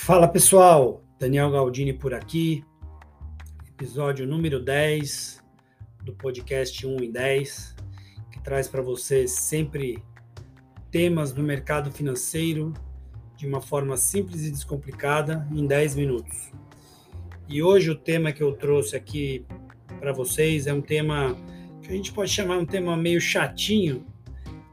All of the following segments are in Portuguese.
Fala pessoal, Daniel Galdini por aqui, episódio número 10 do podcast 1 em 10, que traz para vocês sempre temas do mercado financeiro de uma forma simples e descomplicada em 10 minutos. E hoje o tema que eu trouxe aqui para vocês é um tema que a gente pode chamar um tema meio chatinho,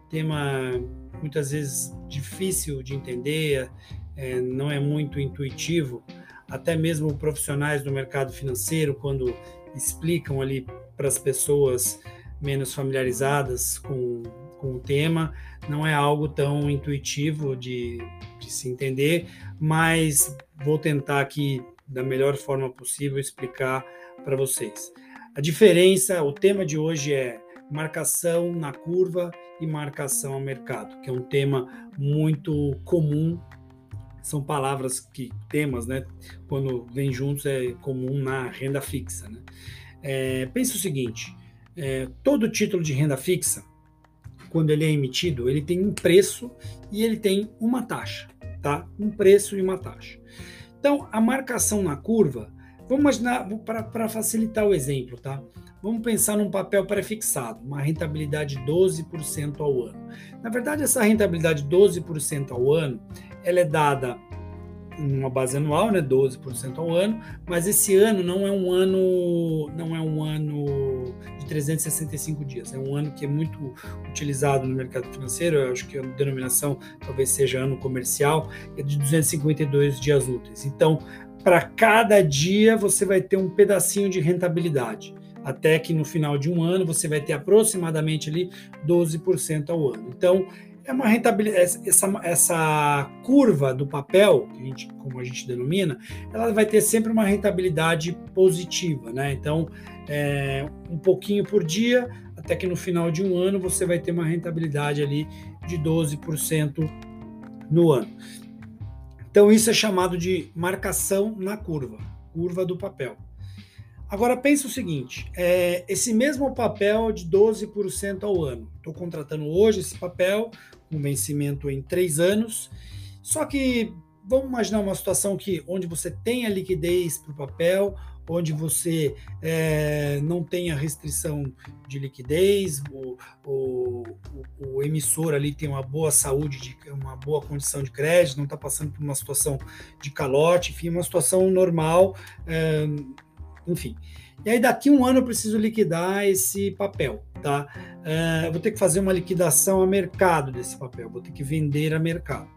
tema muitas vezes difícil de entender, é, não é muito intuitivo. Até mesmo profissionais do mercado financeiro, quando explicam ali para as pessoas menos familiarizadas com, com o tema, não é algo tão intuitivo de, de se entender, mas vou tentar aqui, da melhor forma possível, explicar para vocês. A diferença, o tema de hoje é marcação na curva e marcação ao mercado, que é um tema muito comum são palavras que temas, né? Quando vem juntos é comum na renda fixa. Né? É, pensa o seguinte: é, todo título de renda fixa, quando ele é emitido, ele tem um preço e ele tem uma taxa, tá? Um preço e uma taxa. Então, a marcação na curva, vamos imaginar para facilitar o exemplo, tá? Vamos pensar num papel pré-fixado, uma rentabilidade de 12% ao ano. Na verdade, essa rentabilidade de 12% ao ano, ela é dada numa base anual, né, 12% ao ano, mas esse ano não é um ano não é um ano de 365 dias, é um ano que é muito utilizado no mercado financeiro, eu acho que a denominação talvez seja ano comercial, é de 252 dias úteis. Então, para cada dia você vai ter um pedacinho de rentabilidade até que no final de um ano você vai ter aproximadamente ali 12% ao ano. Então, é uma rentabilidade, essa, essa curva do papel, a gente, como a gente denomina, ela vai ter sempre uma rentabilidade positiva, né? Então, é, um pouquinho por dia, até que no final de um ano você vai ter uma rentabilidade ali de 12% no ano. Então, isso é chamado de marcação na curva, curva do papel. Agora pensa o seguinte: é, esse mesmo papel de 12% ao ano. Estou contratando hoje esse papel, com vencimento em três anos. Só que vamos imaginar uma situação que onde você tem a liquidez para o papel, onde você é, não tem a restrição de liquidez, o, o, o, emissor ali tem uma boa saúde, de, uma boa condição de crédito, não está passando por uma situação de calote, enfim, uma situação normal. É, enfim. E aí daqui um ano eu preciso liquidar esse papel, tá? Eu vou ter que fazer uma liquidação a mercado desse papel, vou ter que vender a mercado.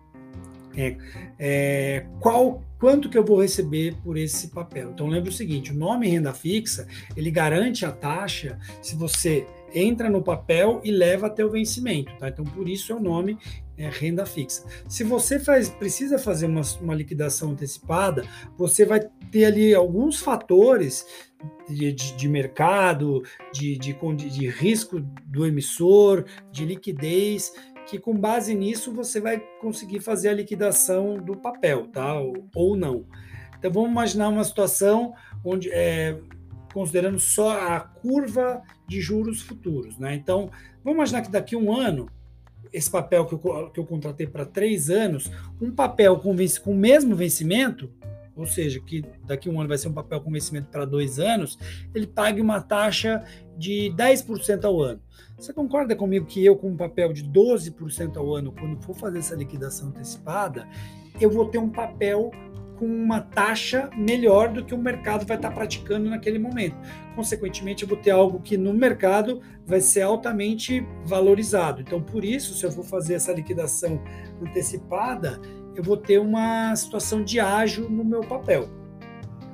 É, é, qual quanto que eu vou receber por esse papel? Então lembra o seguinte, o nome renda fixa ele garante a taxa se você entra no papel e leva até o vencimento, tá? Então por isso é o nome é, renda fixa. Se você faz, precisa fazer uma, uma liquidação antecipada, você vai ter ali alguns fatores de, de, mercado, de, de, de risco do emissor, de liquidez, que com base nisso você vai conseguir fazer a liquidação do papel, tá? Ou, ou não. Então vamos imaginar uma situação onde é, considerando só a curva de juros futuros, né? Então vamos imaginar que daqui a um ano esse papel que eu, que eu contratei para três anos, um papel com, com o mesmo vencimento, ou seja, que daqui a um ano vai ser um papel com vencimento para dois anos, ele pague uma taxa de 10% ao ano. Você concorda comigo que eu, com um papel de 12% ao ano, quando for fazer essa liquidação antecipada, eu vou ter um papel com uma taxa melhor do que o mercado vai estar praticando naquele momento. Consequentemente, eu vou ter algo que no mercado vai ser altamente valorizado. Então, por isso, se eu for fazer essa liquidação antecipada, eu vou ter uma situação de ágio no meu papel.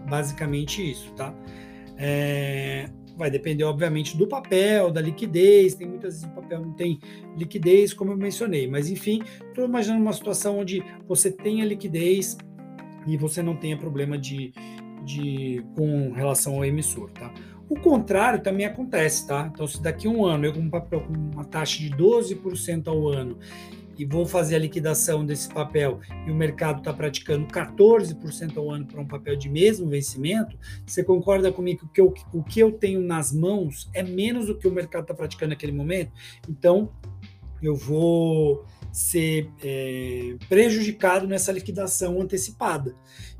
Basicamente isso, tá? É, vai depender, obviamente, do papel, da liquidez. Tem muitas vezes o papel não tem liquidez, como eu mencionei. Mas, enfim, estou imaginando uma situação onde você tem a liquidez e você não tenha problema de, de com relação ao emissor, tá? O contrário também acontece, tá? Então, se daqui a um ano eu com um papel com uma taxa de 12% ao ano e vou fazer a liquidação desse papel e o mercado está praticando 14% ao ano para um papel de mesmo vencimento, você concorda comigo que eu, o que eu tenho nas mãos é menos do que o mercado está praticando naquele momento? Então, eu vou ser é, prejudicado nessa liquidação antecipada.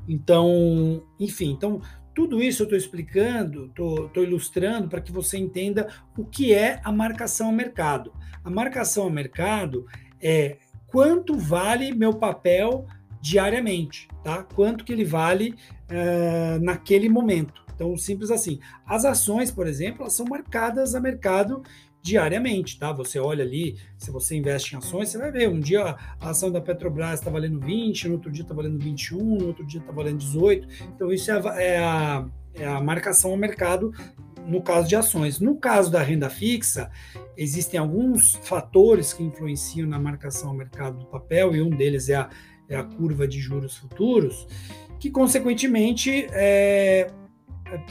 Então, enfim, então tudo isso eu estou explicando, estou ilustrando para que você entenda o que é a marcação ao mercado. A marcação ao mercado é quanto vale meu papel diariamente, tá? Quanto que ele vale uh, naquele momento. Então, simples assim. As ações, por exemplo, elas são marcadas a mercado diariamente, tá? Você olha ali, se você investe em ações, você vai ver, um dia a ação da Petrobras está valendo 20, no outro dia está valendo 21, no outro dia está valendo 18. Então, isso é a, é a, é a marcação ao mercado no caso de ações. No caso da renda fixa, existem alguns fatores que influenciam na marcação ao mercado do papel, e um deles é a, é a curva de juros futuros, que, consequentemente, é,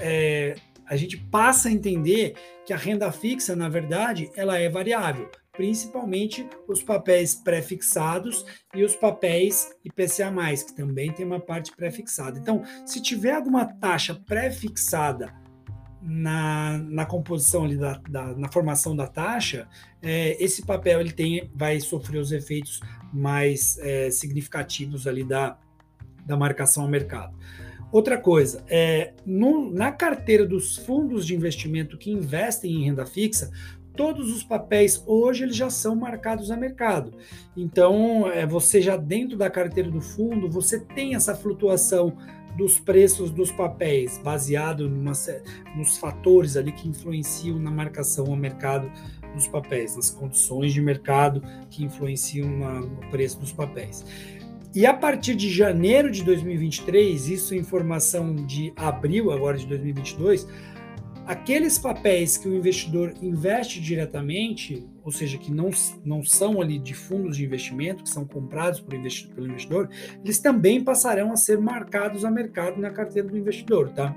é, a gente passa a entender que a renda fixa, na verdade, ela é variável, principalmente os papéis pré-fixados e os papéis IPCA+, que também tem uma parte pré-fixada. Então, se tiver alguma taxa pré-fixada na, na composição ali da, da, na formação da taxa, é, esse papel ele tem, vai sofrer os efeitos mais é, significativos ali da, da marcação ao mercado. Outra coisa, é, no, na carteira dos fundos de investimento que investem em renda fixa, todos os papéis hoje eles já são marcados a mercado. Então, é, você já dentro da carteira do fundo, você tem essa flutuação dos preços dos papéis, baseado numa, nos fatores ali que influenciam na marcação ao mercado dos papéis, nas condições de mercado que influenciam na, no preço dos papéis. E a partir de janeiro de 2023, isso é informação de abril agora de 2022, aqueles papéis que o investidor investe diretamente, ou seja, que não, não são ali de fundos de investimento, que são comprados por investidor, pelo investidor, eles também passarão a ser marcados a mercado na carteira do investidor, tá?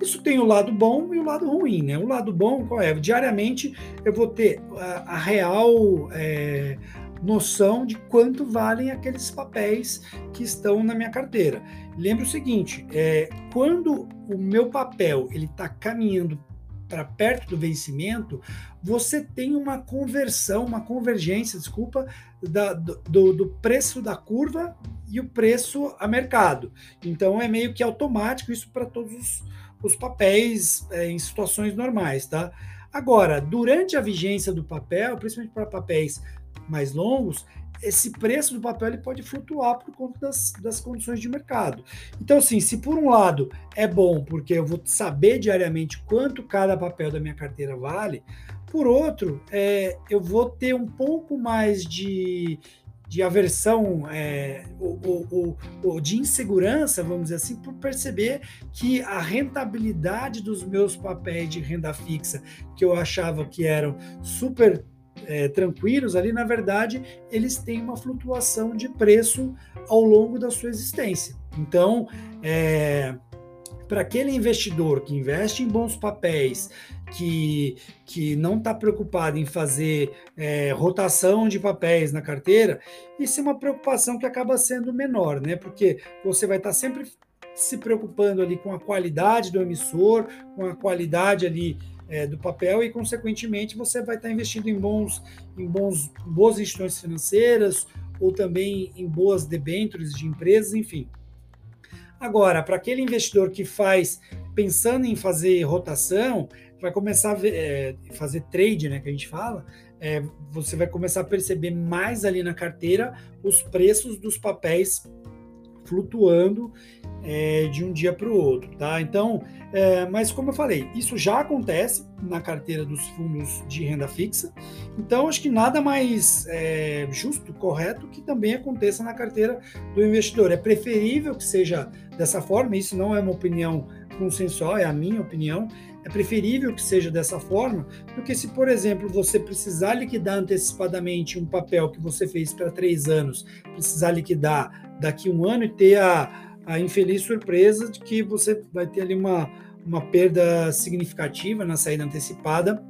Isso tem o lado bom e o lado ruim, né? O lado bom qual é? Diariamente eu vou ter a, a real é, noção de quanto valem aqueles papéis que estão na minha carteira. Lembre o seguinte: é, quando o meu papel ele está caminhando para perto do vencimento, você tem uma conversão, uma convergência, desculpa, da, do, do, preço da curva e o preço a mercado. Então é meio que automático isso para todos os, os papéis é, em situações normais, tá? Agora, durante a vigência do papel, principalmente para papéis mais longos, esse preço do papel ele pode flutuar por conta das, das condições de mercado. Então, assim, se por um lado é bom, porque eu vou saber diariamente quanto cada papel da minha carteira vale, por outro, é, eu vou ter um pouco mais de, de aversão é, ou, ou, ou, de insegurança, vamos dizer assim, por perceber que a rentabilidade dos meus papéis de renda fixa, que eu achava que eram super é, tranquilos ali, na verdade, eles têm uma flutuação de preço ao longo da sua existência. Então, é, para aquele investidor que investe em bons papéis, que, que não está preocupado em fazer é, rotação de papéis na carteira, isso é uma preocupação que acaba sendo menor, né? Porque você vai estar tá sempre se preocupando ali com a qualidade do emissor, com a qualidade ali é, do papel e, consequentemente, você vai estar investindo em bons, em bons, boas instituições financeiras ou também em boas debêntures de empresas, enfim. Agora, para aquele investidor que faz pensando em fazer rotação, vai começar a ver, é, fazer trade, né, que a gente fala, é, você vai começar a perceber mais ali na carteira os preços dos papéis flutuando é, de um dia para o outro, tá? Então, é, mas como eu falei, isso já acontece na carteira dos fundos de renda fixa, então acho que nada mais é, justo, correto, que também aconteça na carteira do investidor. É preferível que seja dessa forma, isso não é uma opinião consensual, é a minha opinião, é preferível que seja dessa forma do que se, por exemplo, você precisar liquidar antecipadamente um papel que você fez para três anos, precisar liquidar daqui um ano e ter a, a infeliz surpresa de que você vai ter ali uma, uma perda significativa na saída antecipada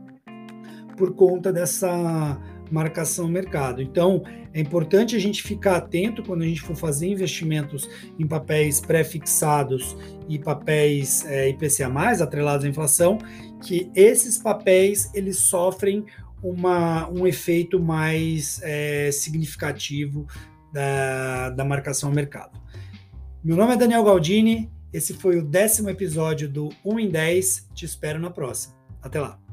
por conta dessa marcação mercado. Então, é importante a gente ficar atento quando a gente for fazer investimentos em papéis pré-fixados e papéis é, IPCA+, atrelados à inflação, que esses papéis eles sofrem uma, um efeito mais é, significativo da, da marcação mercado. Meu nome é Daniel Galdini, esse foi o décimo episódio do 1 em 10. Te espero na próxima. Até lá.